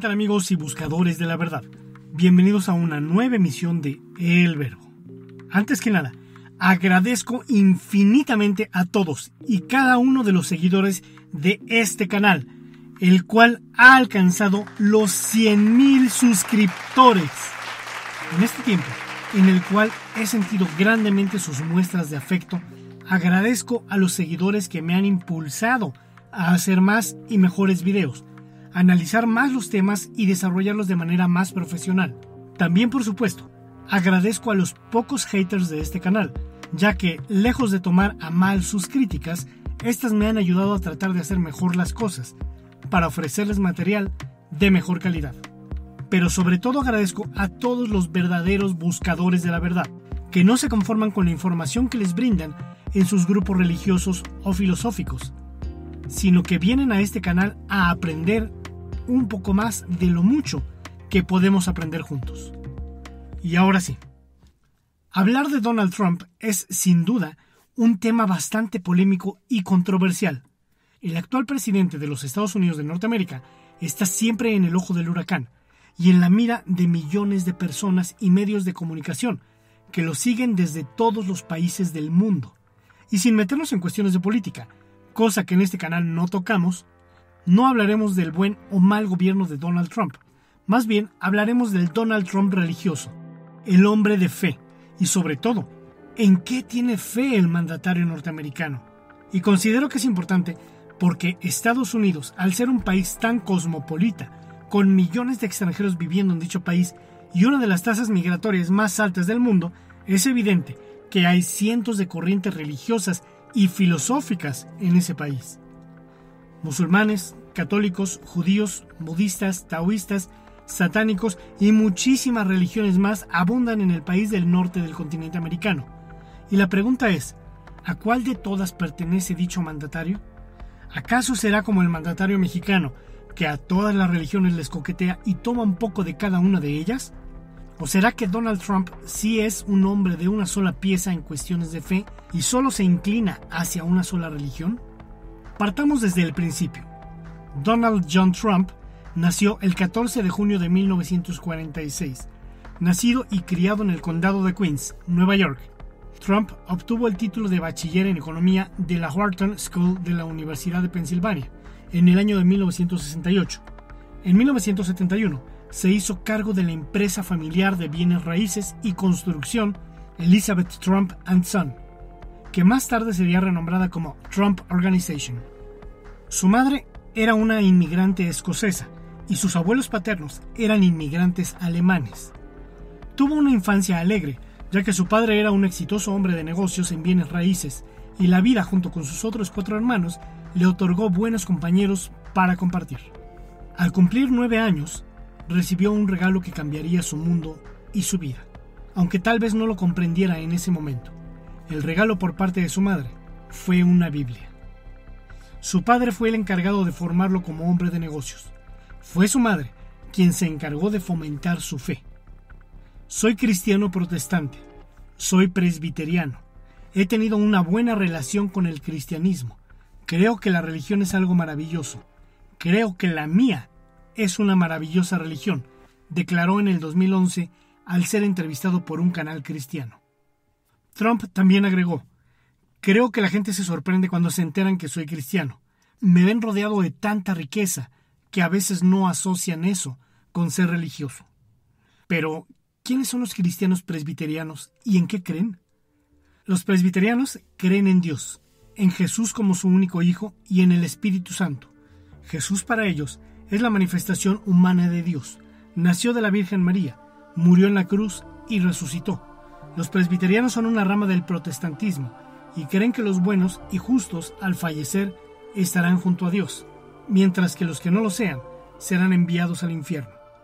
¿Qué tal amigos y buscadores de la verdad? Bienvenidos a una nueva emisión de El Verbo. Antes que nada, agradezco infinitamente a todos y cada uno de los seguidores de este canal, el cual ha alcanzado los 100.000 suscriptores. En este tiempo, en el cual he sentido grandemente sus muestras de afecto, agradezco a los seguidores que me han impulsado a hacer más y mejores videos analizar más los temas y desarrollarlos de manera más profesional. También, por supuesto, agradezco a los pocos haters de este canal, ya que, lejos de tomar a mal sus críticas, estas me han ayudado a tratar de hacer mejor las cosas, para ofrecerles material de mejor calidad. Pero sobre todo agradezco a todos los verdaderos buscadores de la verdad, que no se conforman con la información que les brindan en sus grupos religiosos o filosóficos, sino que vienen a este canal a aprender un poco más de lo mucho que podemos aprender juntos. Y ahora sí, hablar de Donald Trump es sin duda un tema bastante polémico y controversial. El actual presidente de los Estados Unidos de Norteamérica está siempre en el ojo del huracán y en la mira de millones de personas y medios de comunicación que lo siguen desde todos los países del mundo. Y sin meternos en cuestiones de política, cosa que en este canal no tocamos, no hablaremos del buen o mal gobierno de Donald Trump, más bien hablaremos del Donald Trump religioso, el hombre de fe, y sobre todo, en qué tiene fe el mandatario norteamericano. Y considero que es importante porque Estados Unidos, al ser un país tan cosmopolita, con millones de extranjeros viviendo en dicho país y una de las tasas migratorias más altas del mundo, es evidente que hay cientos de corrientes religiosas y filosóficas en ese país musulmanes, católicos, judíos, budistas, taoístas, satánicos y muchísimas religiones más abundan en el país del norte del continente americano. Y la pregunta es, ¿a cuál de todas pertenece dicho mandatario? ¿Acaso será como el mandatario mexicano, que a todas las religiones les coquetea y toma un poco de cada una de ellas? ¿O será que Donald Trump sí es un hombre de una sola pieza en cuestiones de fe y solo se inclina hacia una sola religión? Partamos desde el principio. Donald John Trump nació el 14 de junio de 1946. Nacido y criado en el condado de Queens, Nueva York, Trump obtuvo el título de bachiller en economía de la Wharton School de la Universidad de Pensilvania en el año de 1968. En 1971 se hizo cargo de la empresa familiar de bienes raíces y construcción Elizabeth Trump Son, que más tarde sería renombrada como Trump Organization. Su madre era una inmigrante escocesa y sus abuelos paternos eran inmigrantes alemanes. Tuvo una infancia alegre, ya que su padre era un exitoso hombre de negocios en bienes raíces y la vida junto con sus otros cuatro hermanos le otorgó buenos compañeros para compartir. Al cumplir nueve años, recibió un regalo que cambiaría su mundo y su vida, aunque tal vez no lo comprendiera en ese momento. El regalo por parte de su madre fue una Biblia. Su padre fue el encargado de formarlo como hombre de negocios. Fue su madre quien se encargó de fomentar su fe. Soy cristiano protestante. Soy presbiteriano. He tenido una buena relación con el cristianismo. Creo que la religión es algo maravilloso. Creo que la mía es una maravillosa religión, declaró en el 2011 al ser entrevistado por un canal cristiano. Trump también agregó, Creo que la gente se sorprende cuando se enteran que soy cristiano. Me ven rodeado de tanta riqueza que a veces no asocian eso con ser religioso. Pero, ¿quiénes son los cristianos presbiterianos y en qué creen? Los presbiterianos creen en Dios, en Jesús como su único Hijo y en el Espíritu Santo. Jesús para ellos es la manifestación humana de Dios. Nació de la Virgen María, murió en la cruz y resucitó. Los presbiterianos son una rama del protestantismo y creen que los buenos y justos al fallecer estarán junto a Dios, mientras que los que no lo sean serán enviados al infierno.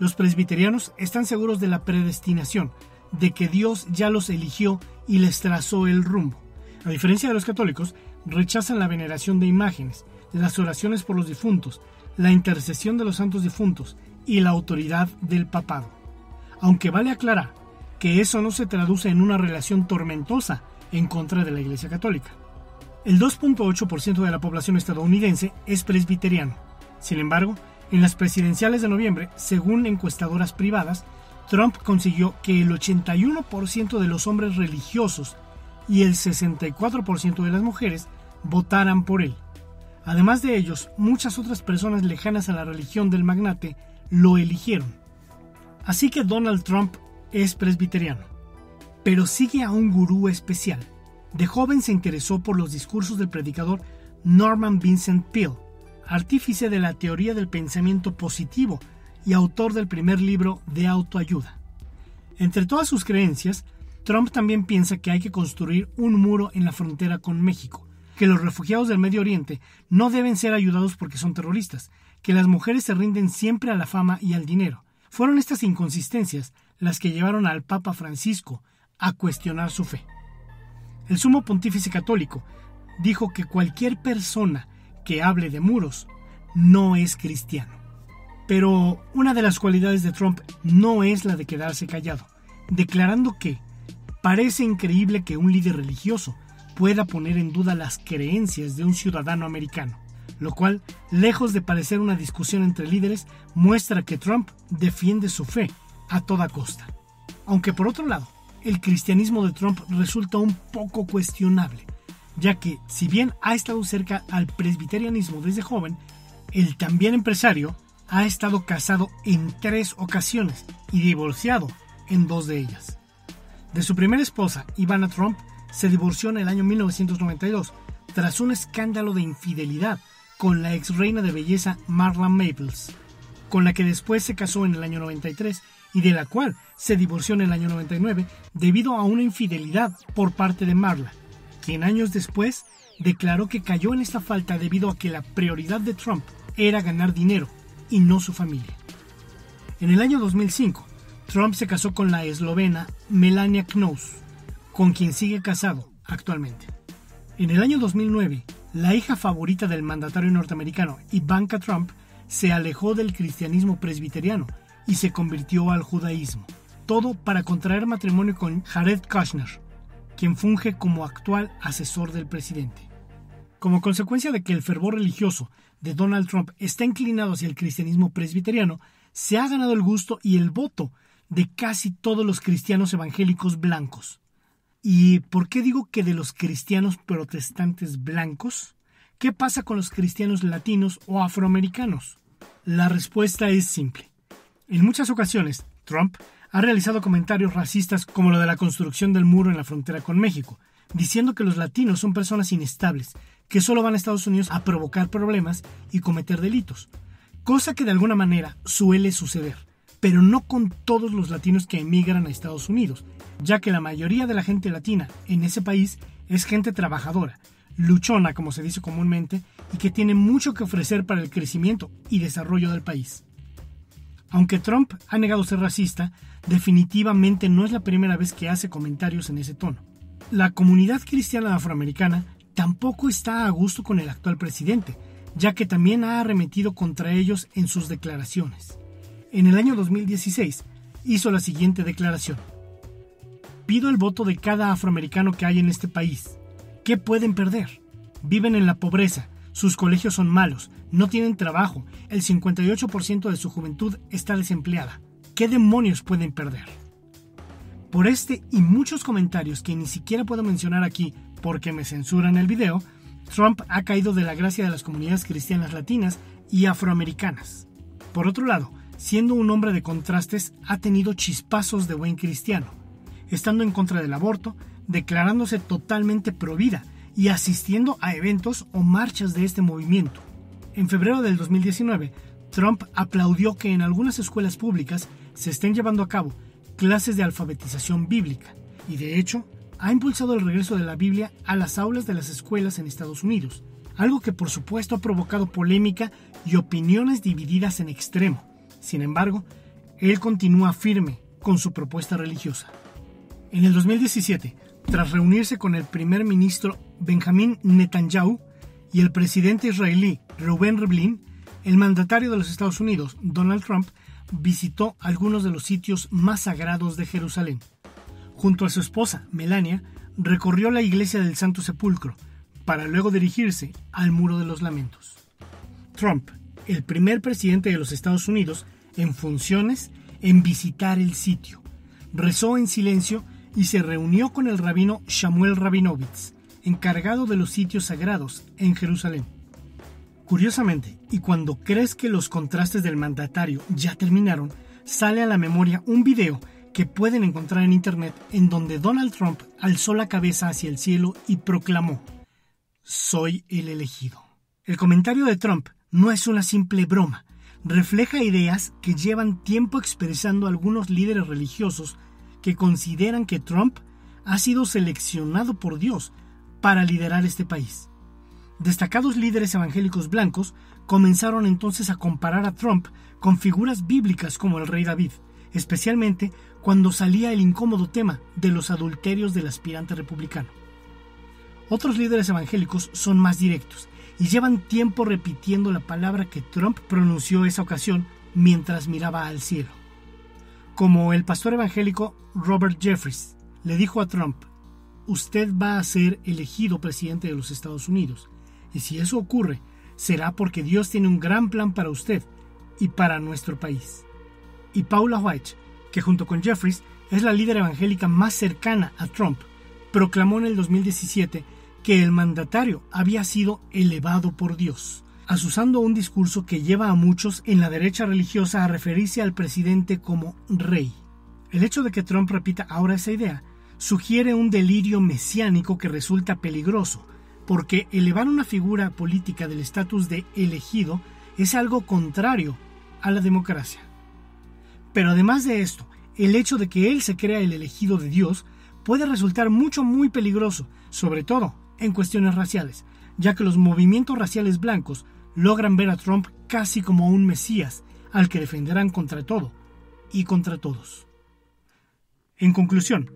Los presbiterianos están seguros de la predestinación, de que Dios ya los eligió y les trazó el rumbo. A diferencia de los católicos, rechazan la veneración de imágenes, las oraciones por los difuntos, la intercesión de los santos difuntos y la autoridad del papado. Aunque vale aclarar que eso no se traduce en una relación tormentosa en contra de la Iglesia Católica. El 2.8% de la población estadounidense es presbiteriano. Sin embargo, en las presidenciales de noviembre, según encuestadoras privadas, Trump consiguió que el 81% de los hombres religiosos y el 64% de las mujeres votaran por él. Además de ellos, muchas otras personas lejanas a la religión del magnate lo eligieron. Así que Donald Trump es presbiteriano, pero sigue a un gurú especial. De joven se interesó por los discursos del predicador Norman Vincent Peale, artífice de la teoría del pensamiento positivo y autor del primer libro de autoayuda. Entre todas sus creencias, Trump también piensa que hay que construir un muro en la frontera con México, que los refugiados del Medio Oriente no deben ser ayudados porque son terroristas, que las mujeres se rinden siempre a la fama y al dinero. Fueron estas inconsistencias las que llevaron al Papa Francisco a cuestionar su fe. El sumo pontífice católico dijo que cualquier persona que hable de muros no es cristiano. Pero una de las cualidades de Trump no es la de quedarse callado, declarando que parece increíble que un líder religioso pueda poner en duda las creencias de un ciudadano americano, lo cual, lejos de parecer una discusión entre líderes, muestra que Trump defiende su fe a toda costa. Aunque por otro lado, el cristianismo de Trump resulta un poco cuestionable, ya que si bien ha estado cerca al presbiterianismo desde joven, el también empresario ha estado casado en tres ocasiones y divorciado en dos de ellas. De su primera esposa, Ivana Trump, se divorció en el año 1992 tras un escándalo de infidelidad con la ex reina de belleza Marla Maples, con la que después se casó en el año 93 y de la cual se divorció en el año 99 debido a una infidelidad por parte de Marla, quien años después declaró que cayó en esta falta debido a que la prioridad de Trump era ganar dinero y no su familia. En el año 2005, Trump se casó con la eslovena Melania Knous, con quien sigue casado actualmente. En el año 2009, la hija favorita del mandatario norteamericano, Ivanka Trump, se alejó del cristianismo presbiteriano y se convirtió al judaísmo. Todo para contraer matrimonio con Jared Kushner, quien funge como actual asesor del presidente. Como consecuencia de que el fervor religioso de Donald Trump está inclinado hacia el cristianismo presbiteriano, se ha ganado el gusto y el voto de casi todos los cristianos evangélicos blancos. ¿Y por qué digo que de los cristianos protestantes blancos? ¿Qué pasa con los cristianos latinos o afroamericanos? La respuesta es simple. En muchas ocasiones, Trump ha realizado comentarios racistas como lo de la construcción del muro en la frontera con México, diciendo que los latinos son personas inestables, que solo van a Estados Unidos a provocar problemas y cometer delitos, cosa que de alguna manera suele suceder, pero no con todos los latinos que emigran a Estados Unidos, ya que la mayoría de la gente latina en ese país es gente trabajadora, luchona como se dice comúnmente, y que tiene mucho que ofrecer para el crecimiento y desarrollo del país. Aunque Trump ha negado ser racista, definitivamente no es la primera vez que hace comentarios en ese tono. La comunidad cristiana afroamericana tampoco está a gusto con el actual presidente, ya que también ha arremetido contra ellos en sus declaraciones. En el año 2016 hizo la siguiente declaración. Pido el voto de cada afroamericano que hay en este país. ¿Qué pueden perder? Viven en la pobreza, sus colegios son malos, no tienen trabajo, el 58% de su juventud está desempleada. ¿Qué demonios pueden perder? Por este y muchos comentarios que ni siquiera puedo mencionar aquí porque me censuran el video, Trump ha caído de la gracia de las comunidades cristianas latinas y afroamericanas. Por otro lado, siendo un hombre de contrastes, ha tenido chispazos de buen cristiano, estando en contra del aborto, declarándose totalmente pro vida y asistiendo a eventos o marchas de este movimiento. En febrero del 2019, Trump aplaudió que en algunas escuelas públicas se estén llevando a cabo clases de alfabetización bíblica y de hecho ha impulsado el regreso de la Biblia a las aulas de las escuelas en Estados Unidos, algo que por supuesto ha provocado polémica y opiniones divididas en extremo. Sin embargo, él continúa firme con su propuesta religiosa. En el 2017, tras reunirse con el primer ministro Benjamin Netanyahu y el presidente israelí Reuven Rivlin, el mandatario de los Estados Unidos, Donald Trump, visitó algunos de los sitios más sagrados de Jerusalén. Junto a su esposa, Melania, recorrió la iglesia del Santo Sepulcro, para luego dirigirse al Muro de los Lamentos. Trump, el primer presidente de los Estados Unidos en funciones en visitar el sitio, rezó en silencio y se reunió con el rabino Samuel Rabinovitz, encargado de los sitios sagrados en Jerusalén. Curiosamente, y cuando crees que los contrastes del mandatario ya terminaron, sale a la memoria un video que pueden encontrar en internet en donde Donald Trump alzó la cabeza hacia el cielo y proclamó, Soy el elegido. El comentario de Trump no es una simple broma, refleja ideas que llevan tiempo expresando algunos líderes religiosos que consideran que Trump ha sido seleccionado por Dios para liderar este país. Destacados líderes evangélicos blancos comenzaron entonces a comparar a Trump con figuras bíblicas como el rey David, especialmente cuando salía el incómodo tema de los adulterios del aspirante republicano. Otros líderes evangélicos son más directos y llevan tiempo repitiendo la palabra que Trump pronunció esa ocasión mientras miraba al cielo. Como el pastor evangélico Robert Jeffries le dijo a Trump, usted va a ser elegido presidente de los Estados Unidos y si eso ocurre, será porque Dios tiene un gran plan para usted y para nuestro país. Y Paula White, que junto con Jeffries es la líder evangélica más cercana a Trump, proclamó en el 2017 que el mandatario había sido elevado por Dios, asusando un discurso que lleva a muchos en la derecha religiosa a referirse al presidente como rey. El hecho de que Trump repita ahora esa idea sugiere un delirio mesiánico que resulta peligroso, porque elevar una figura política del estatus de elegido es algo contrario a la democracia. Pero además de esto, el hecho de que él se crea el elegido de Dios puede resultar mucho muy peligroso, sobre todo en cuestiones raciales, ya que los movimientos raciales blancos logran ver a Trump casi como un mesías al que defenderán contra todo y contra todos. En conclusión,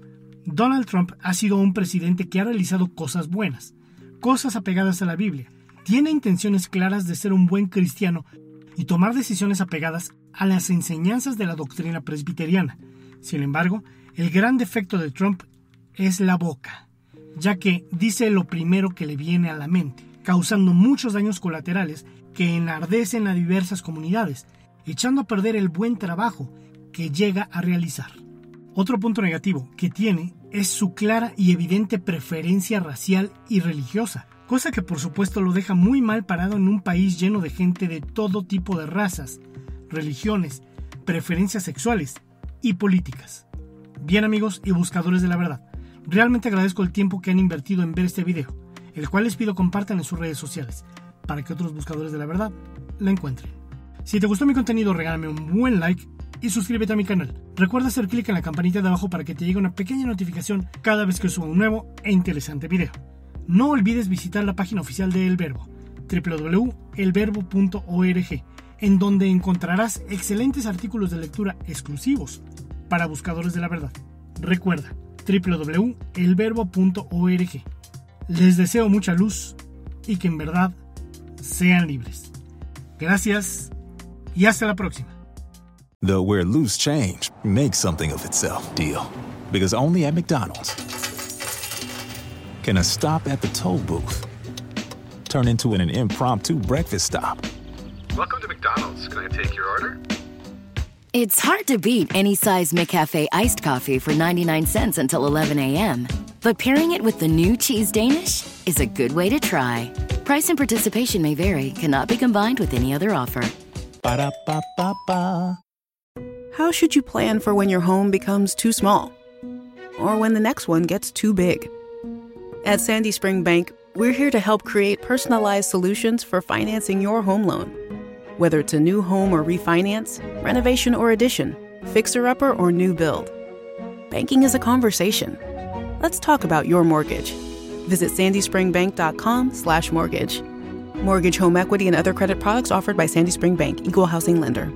Donald Trump ha sido un presidente que ha realizado cosas buenas, cosas apegadas a la Biblia. Tiene intenciones claras de ser un buen cristiano y tomar decisiones apegadas a las enseñanzas de la doctrina presbiteriana. Sin embargo, el gran defecto de Trump es la boca, ya que dice lo primero que le viene a la mente, causando muchos daños colaterales que enardecen a diversas comunidades, echando a perder el buen trabajo que llega a realizar. Otro punto negativo que tiene es su clara y evidente preferencia racial y religiosa, cosa que por supuesto lo deja muy mal parado en un país lleno de gente de todo tipo de razas, religiones, preferencias sexuales y políticas. Bien amigos y buscadores de la verdad, realmente agradezco el tiempo que han invertido en ver este video, el cual les pido compartan en sus redes sociales, para que otros buscadores de la verdad la encuentren. Si te gustó mi contenido, regálame un buen like y suscríbete a mi canal. Recuerda hacer clic en la campanita de abajo para que te llegue una pequeña notificación cada vez que suba un nuevo e interesante video. No olvides visitar la página oficial de El Verbo, www.elverbo.org, en donde encontrarás excelentes artículos de lectura exclusivos para buscadores de la verdad. Recuerda, www.elverbo.org. Les deseo mucha luz y que en verdad sean libres. Gracias y hasta la próxima. The where loose change makes something of itself deal. Because only at McDonald's can a stop at the toll booth turn into an, impromptu breakfast stop. Welcome to McDonald's. Can I take your order? It's hard to beat any size McCafe iced coffee for 99 cents until 11 a.m. But pairing it with the new Cheese Danish is a good way to try. Price and participation may vary, cannot be combined with any other offer. Ba-da-ba-ba-ba. How should you plan for when your home becomes too small? Or when the next one gets too big? At Sandy Spring Bank, we're here to help create personalized solutions for financing your home loan. Whether it's a new home or refinance, renovation or addition, fixer upper or new build. Banking is a conversation. Let's talk about your mortgage. Visit sandyspringbank.com slash mortgage. Mortgage, home equity, and other credit products offered by Sandy Spring Bank, Equal Housing Lender.